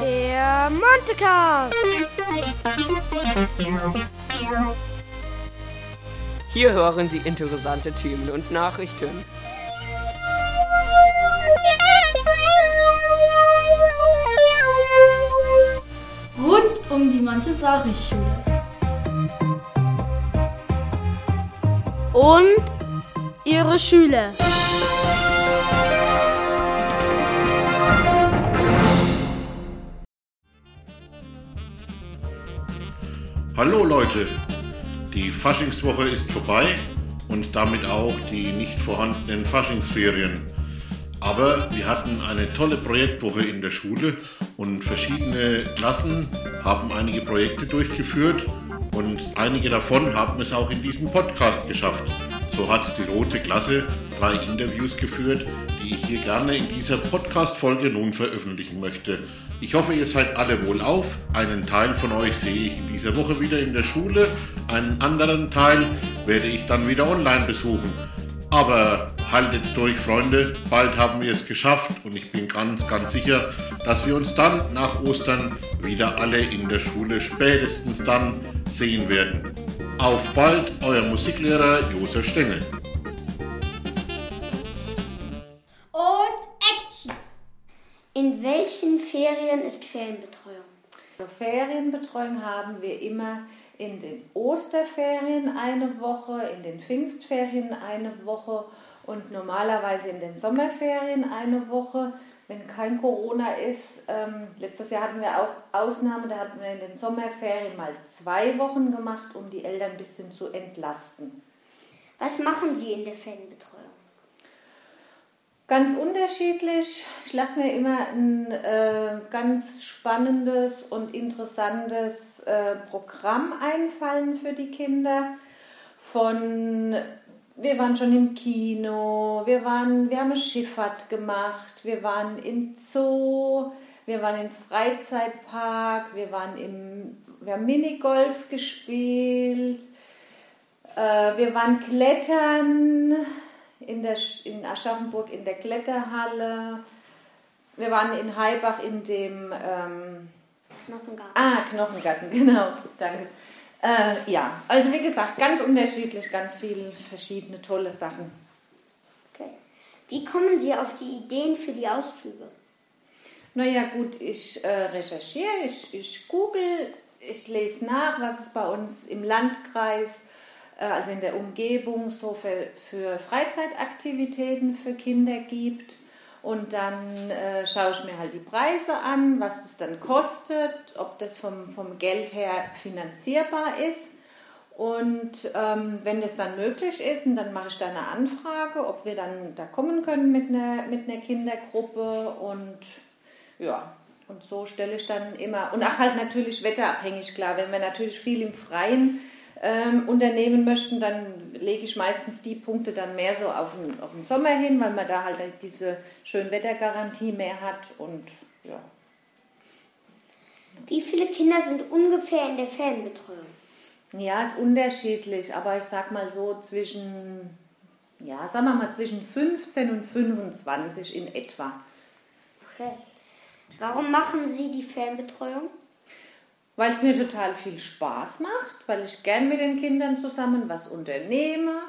Der Montecast. Hier hören Sie interessante Themen und Nachrichten. Rund um die Montessori-Schule. Und ihre Schüler. Hallo Leute, die Faschingswoche ist vorbei und damit auch die nicht vorhandenen Faschingsferien. Aber wir hatten eine tolle Projektwoche in der Schule und verschiedene Klassen haben einige Projekte durchgeführt und einige davon haben es auch in diesen Podcast geschafft. So hat die rote Klasse drei Interviews geführt, die ich hier gerne in dieser Podcast-Folge nun veröffentlichen möchte. Ich hoffe, ihr seid alle wohl auf. Einen Teil von euch sehe ich in dieser Woche wieder in der Schule, einen anderen Teil werde ich dann wieder online besuchen. Aber haltet durch, Freunde, bald haben wir es geschafft und ich bin ganz, ganz sicher, dass wir uns dann nach Ostern wieder alle in der Schule spätestens dann sehen werden. Auf bald, euer Musiklehrer Josef Stengel. In welchen Ferien ist Ferienbetreuung? Also Ferienbetreuung haben wir immer in den Osterferien eine Woche, in den Pfingstferien eine Woche und normalerweise in den Sommerferien eine Woche. Wenn kein Corona ist, ähm, letztes Jahr hatten wir auch Ausnahme, da hatten wir in den Sommerferien mal zwei Wochen gemacht, um die Eltern ein bisschen zu entlasten. Was machen Sie in der Ferienbetreuung? Ganz unterschiedlich. Ich lasse mir immer ein äh, ganz spannendes und interessantes äh, Programm einfallen für die Kinder. Von wir waren schon im Kino, wir waren, wir haben Schifffahrt gemacht, wir waren im Zoo, wir waren im Freizeitpark, wir waren im, wir haben Minigolf gespielt, äh, wir waren klettern in, der, in Aschaffenburg in der Kletterhalle. Wir waren in Heibach in dem ähm, Knochengarten. Ah, Knochengarten, genau. Danke. Äh, ja, also wie gesagt, ganz unterschiedlich, ganz viele verschiedene tolle Sachen. Okay. Wie kommen Sie auf die Ideen für die Ausflüge? Naja, gut, ich äh, recherchiere, ich, ich google, ich lese nach, was es bei uns im Landkreis, äh, also in der Umgebung, so für, für Freizeitaktivitäten für Kinder gibt. Und dann äh, schaue ich mir halt die Preise an, was das dann kostet, ob das vom, vom Geld her finanzierbar ist. Und ähm, wenn das dann möglich ist, dann mache ich da eine Anfrage, ob wir dann da kommen können mit einer, mit einer Kindergruppe. Und ja, und so stelle ich dann immer, und auch halt natürlich wetterabhängig, klar, wenn wir natürlich viel im Freien ähm, unternehmen möchten, dann lege ich meistens die Punkte dann mehr so auf den, auf den Sommer hin, weil man da halt diese Schönwettergarantie mehr hat und ja. Wie viele Kinder sind ungefähr in der Ferienbetreuung? Ja, ist unterschiedlich, aber ich sag mal so zwischen, ja, sagen wir mal zwischen 15 und 25 in etwa. Okay. Warum machen Sie die Ferienbetreuung? Weil es mir total viel Spaß macht, weil ich gern mit den Kindern zusammen was unternehme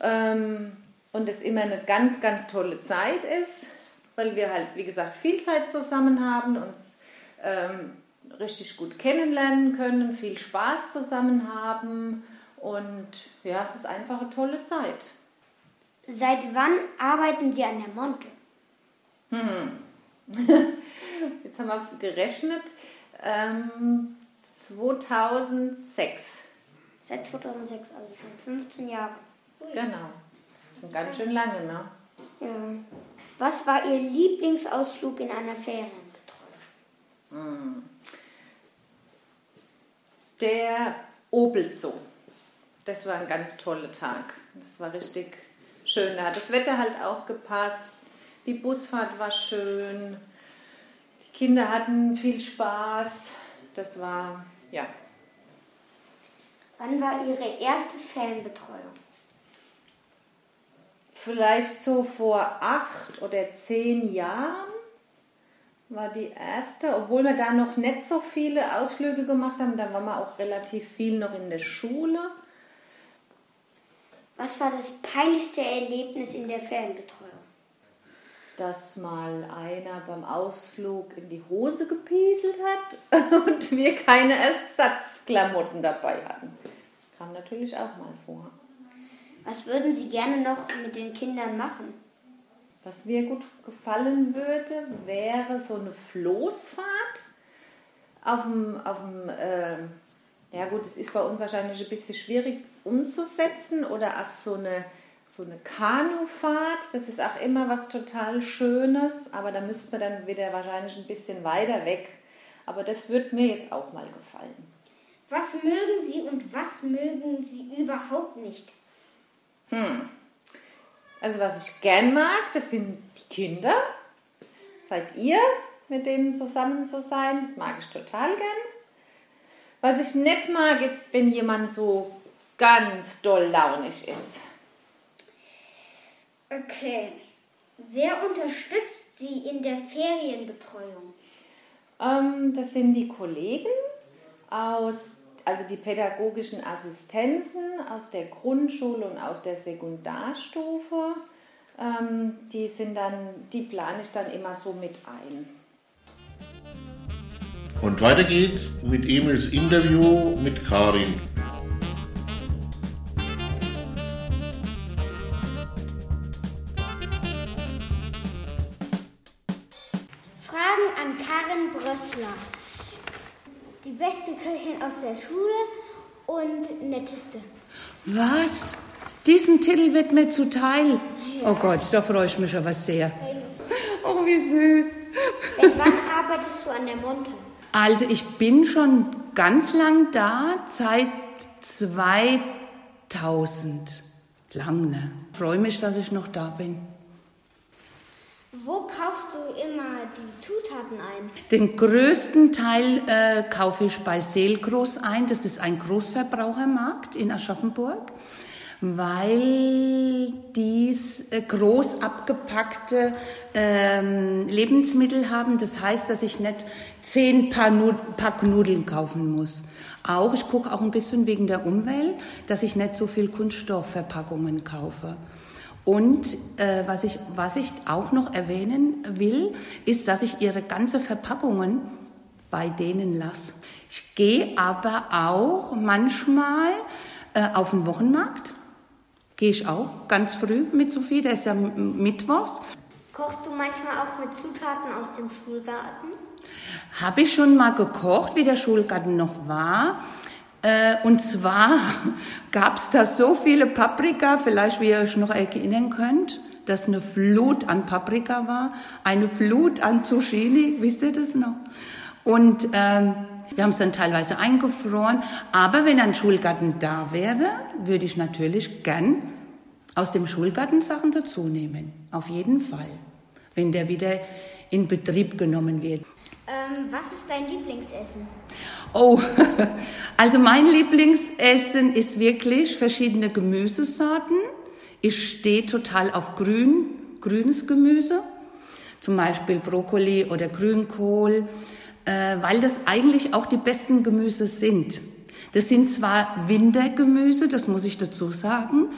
ähm, und es immer eine ganz, ganz tolle Zeit ist, weil wir halt, wie gesagt, viel Zeit zusammen haben, uns ähm, richtig gut kennenlernen können, viel Spaß zusammen haben und ja, es ist einfach eine tolle Zeit. Seit wann arbeiten Sie an der Monte? Hm. Jetzt haben wir gerechnet. Ähm, 2006. Seit 2006, also schon 15 Jahre. Genau. Schon ganz schön lange, ne? Ja. Was war Ihr Lieblingsausflug in einer Ferienbetreuung? Hm. Der Opel Zoo. Das war ein ganz toller Tag. Das war richtig schön. Da hat das Wetter halt auch gepasst. Die Busfahrt war schön. Kinder hatten viel Spaß. Das war, ja. Wann war Ihre erste Ferienbetreuung? Vielleicht so vor acht oder zehn Jahren. war die erste, obwohl wir da noch nicht so viele Ausflüge gemacht haben. Da waren wir auch relativ viel noch in der Schule. Was war das peinlichste Erlebnis in der Ferienbetreuung? Dass mal einer beim Ausflug in die Hose gepieselt hat und wir keine Ersatzklamotten dabei hatten. Kam natürlich auch mal vor. Was würden Sie gerne noch mit den Kindern machen? Was mir gut gefallen würde, wäre so eine Floßfahrt auf dem, auf dem äh, ja gut, es ist bei uns wahrscheinlich ein bisschen schwierig umzusetzen oder auch so eine, so eine Kanufahrt, das ist auch immer was total Schönes, aber da müsste man dann wieder wahrscheinlich ein bisschen weiter weg. Aber das würde mir jetzt auch mal gefallen. Was mögen Sie und was mögen Sie überhaupt nicht? Hm. Also was ich gern mag, das sind die Kinder. Seid ihr, mit denen zusammen zu sein, das mag ich total gern. Was ich nicht mag, ist, wenn jemand so ganz doll launig ist. Okay. Wer unterstützt Sie in der Ferienbetreuung? Ähm, das sind die Kollegen aus, also die pädagogischen Assistenzen aus der Grundschule und aus der Sekundarstufe. Ähm, die sind dann, die plane ich dann immer so mit ein. Und weiter geht's mit Emils Interview mit Karin. Köchin aus der Schule und netteste. Was? Diesen Titel wird mir zuteil. Oh Gott, da freue ich mich aber sehr. Oh, wie süß. Seit wann arbeitest du an der Monte? Also ich bin schon ganz lang da, seit 2000. Lang, ne? Freue mich, dass ich noch da bin. Wo kaufst du immer die Zutaten ein? Den größten Teil äh, kaufe ich bei Seelgroß ein. Das ist ein Großverbrauchermarkt in Aschaffenburg, weil dies äh, groß abgepackte ähm, Lebensmittel haben. Das heißt, dass ich nicht zehn Paar Nu- Pack Nudeln kaufen muss. Auch, ich gucke auch ein bisschen wegen der Umwelt, dass ich nicht so viel Kunststoffverpackungen kaufe. Und äh, was, ich, was ich auch noch erwähnen will, ist, dass ich ihre ganze Verpackungen bei denen lasse. Ich gehe aber auch manchmal äh, auf den Wochenmarkt. Gehe ich auch ganz früh mit Sophie, der ist ja mittwochs. Kochst du manchmal auch mit Zutaten aus dem Schulgarten? Habe ich schon mal gekocht, wie der Schulgarten noch war. Äh, und zwar gab es da so viele Paprika, vielleicht wie ihr euch noch erinnern könnt, dass eine Flut an Paprika war, eine Flut an Zucchini, wisst ihr das noch? Und ähm, wir haben es dann teilweise eingefroren. Aber wenn ein Schulgarten da wäre, würde ich natürlich gern aus dem Schulgarten Sachen dazu nehmen. Auf jeden Fall. Wenn der wieder in Betrieb genommen wird. Ähm, was ist dein Lieblingsessen? Oh, also mein Lieblingsessen ist wirklich verschiedene Gemüsesorten. Ich stehe total auf grün, grünes Gemüse, zum Beispiel Brokkoli oder Grünkohl, äh, weil das eigentlich auch die besten Gemüse sind. Das sind zwar Wintergemüse, das muss ich dazu sagen,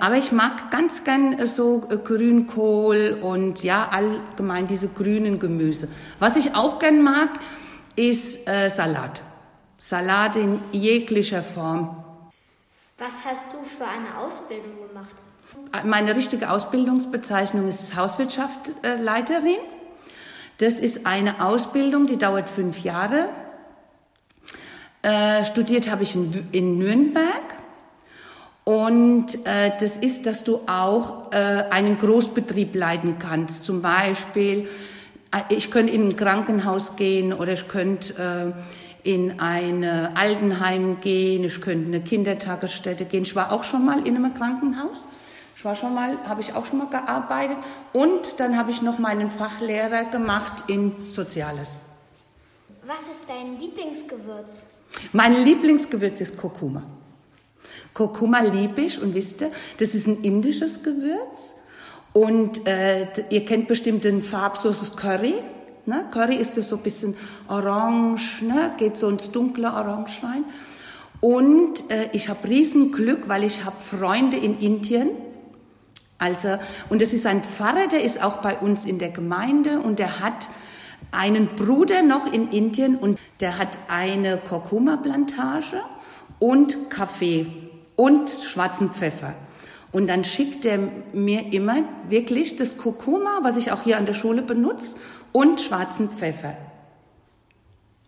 aber ich mag ganz gern äh, so äh, Grünkohl und ja, allgemein diese grünen Gemüse. Was ich auch gern mag, ist äh, Salat. Salat in jeglicher Form. Was hast du für eine Ausbildung gemacht? Meine richtige Ausbildungsbezeichnung ist Hauswirtschaftsleiterin. Das ist eine Ausbildung, die dauert fünf Jahre. Äh, studiert habe ich in, in Nürnberg. Und äh, das ist, dass du auch äh, einen Großbetrieb leiten kannst. Zum Beispiel, äh, ich könnte in ein Krankenhaus gehen oder ich könnte äh, in ein Altenheim gehen, ich könnte in eine Kindertagesstätte gehen. Ich war auch schon mal in einem Krankenhaus. Ich war schon mal, habe ich auch schon mal gearbeitet. Und dann habe ich noch meinen Fachlehrer gemacht in Soziales. Was ist dein Lieblingsgewürz? Mein Lieblingsgewürz ist Kurkuma. Kurkuma liebe ich und wisst ihr, das ist ein indisches Gewürz. Und äh, ihr kennt bestimmt den Farbsoßes Curry. Ne? Curry ist ja so ein bisschen orange, ne? geht so ins dunkle Orange rein. Und äh, ich habe Riesenglück, weil ich habe Freunde in Indien. Also, und es ist ein Pfarrer, der ist auch bei uns in der Gemeinde und der hat einen Bruder noch in Indien und der hat eine Kurkuma-Plantage und Kaffee und schwarzen Pfeffer. Und dann schickt er mir immer wirklich das Kurkuma, was ich auch hier an der Schule benutze, und schwarzen Pfeffer.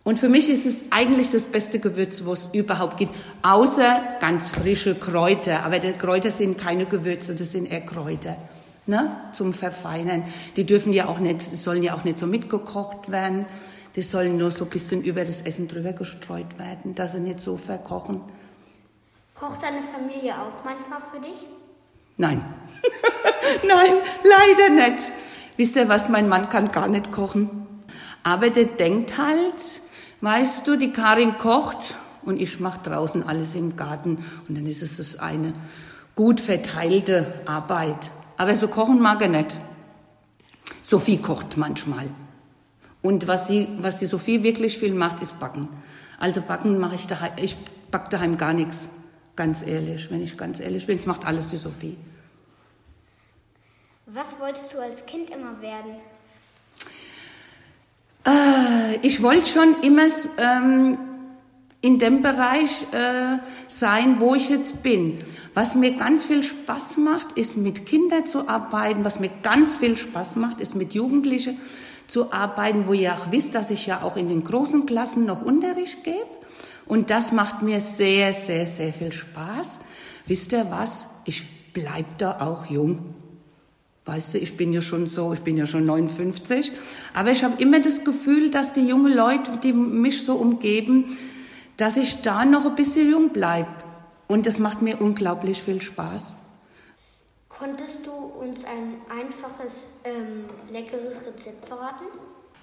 Und für mich ist es eigentlich das beste Gewürz, was es überhaupt gibt, außer ganz frische Kräuter. Aber die Kräuter sind keine Gewürze, das sind eher Kräuter ne, zum Verfeinern. Die dürfen ja auch nicht, sollen ja auch nicht so mitgekocht werden. Die sollen nur so ein bisschen über das Essen drüber gestreut werden, dass sie nicht so verkochen. Kocht deine Familie auch manchmal für dich? Nein. Nein, leider nicht. Wisst ihr was, mein Mann kann gar nicht kochen. Aber der denkt halt, weißt du, die Karin kocht und ich mache draußen alles im Garten und dann ist es das eine gut verteilte Arbeit. Aber so kochen mag er nicht. Sophie kocht manchmal. Und was sie, was die Sophie wirklich viel macht, ist backen. Also backen mache ich daheim, ich back daheim gar nichts. Ganz ehrlich, wenn ich ganz ehrlich bin, es macht alles die Sophie. Was wolltest du als Kind immer werden? Äh, ich wollte schon immer ähm, in dem Bereich äh, sein, wo ich jetzt bin. Was mir ganz viel Spaß macht, ist mit Kindern zu arbeiten. Was mir ganz viel Spaß macht, ist mit Jugendlichen zu arbeiten, wo ihr auch wisst, dass ich ja auch in den großen Klassen noch Unterricht gebe. Und das macht mir sehr, sehr, sehr viel Spaß. Wisst ihr was? Ich bleib da auch jung. Weißt du, ich bin ja schon so, ich bin ja schon 59, aber ich habe immer das Gefühl, dass die jungen Leute, die mich so umgeben, dass ich da noch ein bisschen jung bleibe. Und das macht mir unglaublich viel Spaß. Konntest du uns ein einfaches, ähm, leckeres Rezept verraten?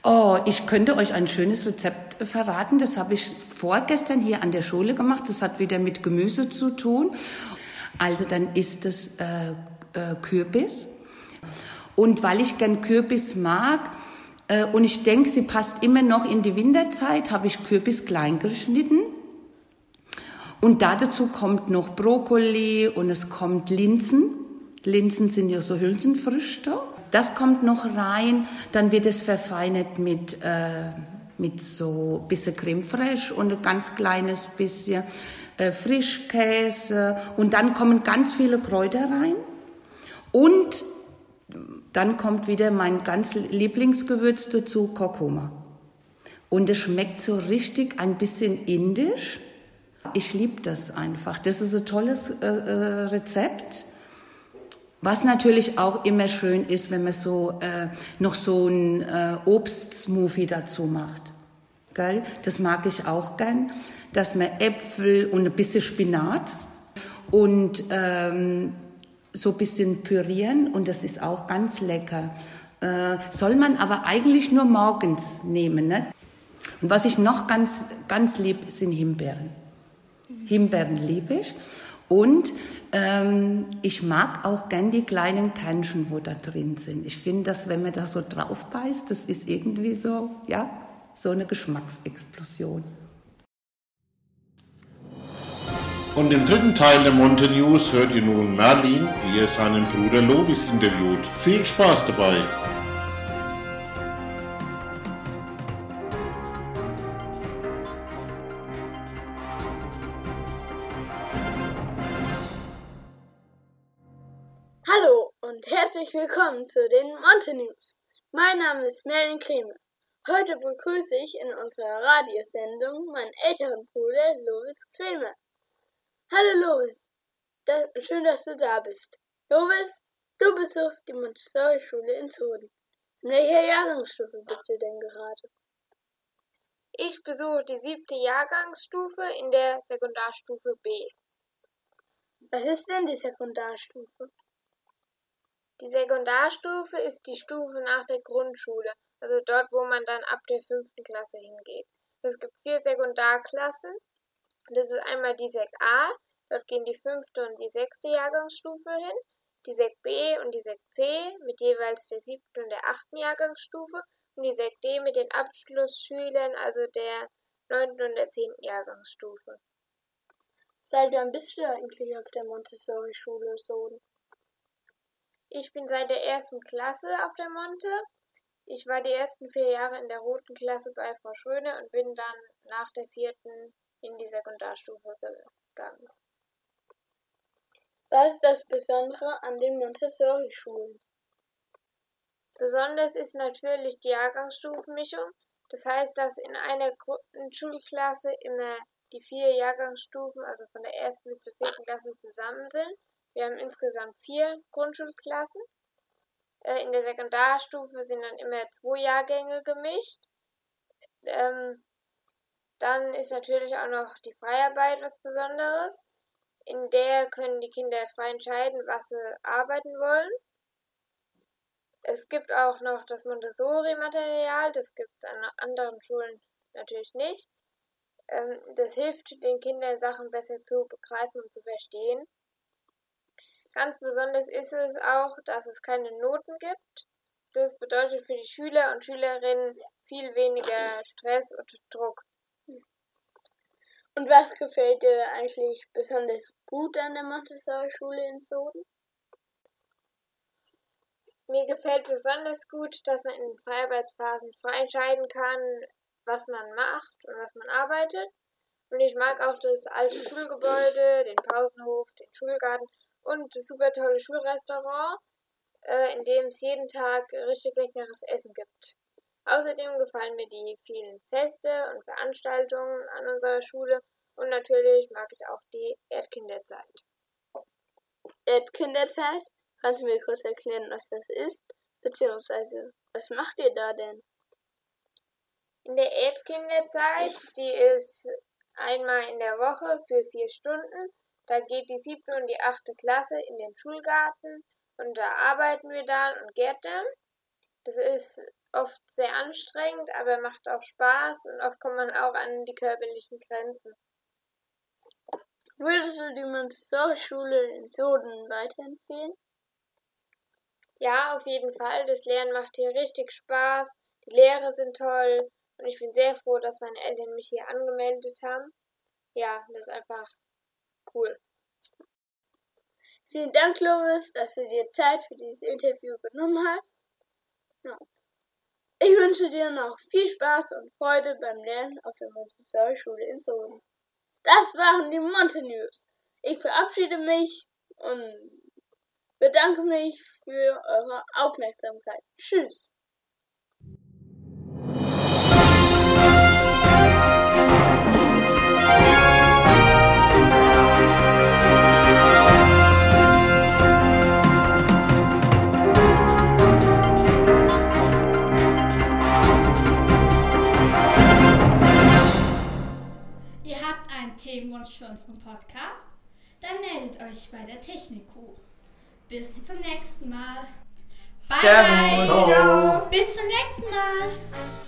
Oh, ich könnte euch ein schönes Rezept verraten. Das habe ich vorgestern hier an der Schule gemacht. Das hat wieder mit Gemüse zu tun. Also dann ist es äh, äh, Kürbis. Und weil ich gern Kürbis mag äh, und ich denke, sie passt immer noch in die Winterzeit, habe ich Kürbis klein geschnitten. Und dazu kommt noch Brokkoli und es kommt Linsen. Linsen sind ja so Hülsenfrüchte. Das kommt noch rein. Dann wird es verfeinert mit, äh, mit so ein bisschen Creme fraiche und ein ganz kleines bisschen äh, Frischkäse. Und dann kommen ganz viele Kräuter rein. Und dann kommt wieder mein ganz Lieblingsgewürz dazu, Kurkuma. Und es schmeckt so richtig ein bisschen indisch. Ich liebe das einfach. Das ist ein tolles äh, äh, Rezept. Was natürlich auch immer schön ist, wenn man so äh, noch so ein äh, Obstsmoothie dazu macht. Geil? Das mag ich auch gern, dass man Äpfel und ein bisschen Spinat und ähm, so ein bisschen pürieren und das ist auch ganz lecker. Äh, soll man aber eigentlich nur morgens nehmen. Ne? Und was ich noch ganz, ganz lieb, sind Himbeeren. Himbeeren liebe ich. Und ähm, ich mag auch gern die kleinen Kernchen, wo da drin sind. Ich finde, dass wenn man da so drauf beißt, das ist irgendwie so, ja, so eine Geschmacksexplosion. Und im dritten Teil der Monte News hört ihr nun Merlin, wie er seinen Bruder Lobis interviewt. Viel Spaß dabei! Willkommen zu den Monte News. Mein Name ist Merlin Kreme. Heute begrüße ich in unserer Radiosendung meinen älteren Bruder Louis Kreme. Hallo Loris, da, schön, dass du da bist. Loris, du besuchst die Montessori-Schule in Zoden. In welcher Jahrgangsstufe bist du denn gerade? Ich besuche die siebte Jahrgangsstufe in der Sekundarstufe B. Was ist denn die Sekundarstufe? Die Sekundarstufe ist die Stufe nach der Grundschule, also dort, wo man dann ab der fünften Klasse hingeht. Es gibt vier Sekundarklassen das ist einmal die Sek A, dort gehen die fünfte und die sechste Jahrgangsstufe hin, die Sek B und die Sek C mit jeweils der siebten und der achten Jahrgangsstufe und die 6D mit den Abschlussschülern, also der 9. und der 10. Jahrgangsstufe. Seit wann bist du eigentlich auf der Montessori-Schule so? Ich bin seit der ersten Klasse auf der Monte. Ich war die ersten vier Jahre in der roten Klasse bei Frau Schröne und bin dann nach der vierten in die Sekundarstufe gegangen. Was ist das Besondere an den Montessori-Schulen? Besonders ist natürlich die Jahrgangsstufenmischung. Das heißt, dass in einer Schulklasse immer die vier Jahrgangsstufen, also von der ersten bis zur vierten Klasse, zusammen sind. Wir haben insgesamt vier Grundschulklassen. Äh, in der Sekundarstufe sind dann immer zwei Jahrgänge gemischt. Ähm, dann ist natürlich auch noch die Freiarbeit was Besonderes. In der können die Kinder frei entscheiden, was sie arbeiten wollen. Es gibt auch noch das Montessori-Material, das gibt es an anderen Schulen natürlich nicht. Ähm, das hilft den Kindern, Sachen besser zu begreifen und zu verstehen. Ganz besonders ist es auch, dass es keine Noten gibt. Das bedeutet für die Schüler und Schülerinnen viel weniger Stress und Druck. Und was gefällt dir eigentlich besonders gut an der Montessori-Schule in Soden? Mir gefällt besonders gut, dass man in den Freiarbeitsphasen frei entscheiden kann, was man macht und was man arbeitet. Und ich mag auch das alte Schulgebäude, den Pausenhof, den Schulgarten und das super tolle Schulrestaurant, äh, in dem es jeden Tag richtig leckeres Essen gibt. Außerdem gefallen mir die vielen Feste und Veranstaltungen an unserer Schule und natürlich mag ich auch die Erdkinderzeit. Erdkinderzeit? Kannst du mir kurz erklären, was das ist? Beziehungsweise, was macht ihr da denn? In der Erdkinderzeit, die ist einmal in der Woche für vier Stunden. Da geht die siebte und die achte Klasse in den Schulgarten und da arbeiten wir dann und gärtnern. Das ist oft sehr anstrengend, aber macht auch Spaß und oft kommt man auch an die körperlichen Grenzen. Würdest du die Montessori-Schule in Soden weiterempfehlen? Ja, auf jeden Fall. Das Lernen macht hier richtig Spaß. Die Lehrer sind toll. Und ich bin sehr froh, dass meine Eltern mich hier angemeldet haben. Ja, das ist einfach cool. Vielen Dank, Lovis, dass du dir Zeit für dieses Interview genommen hast. Ja. Ich wünsche dir noch viel Spaß und Freude beim Lernen auf der Montessori-Schule in Soden. Das waren die Monte News. Ich verabschiede mich und bedanke mich für eure Aufmerksamkeit. Tschüss. Themenwunsch für unseren Podcast? Dann meldet euch bei der Techniku. Bis zum nächsten Mal. Bye, bye. Ciao. Bis zum nächsten Mal.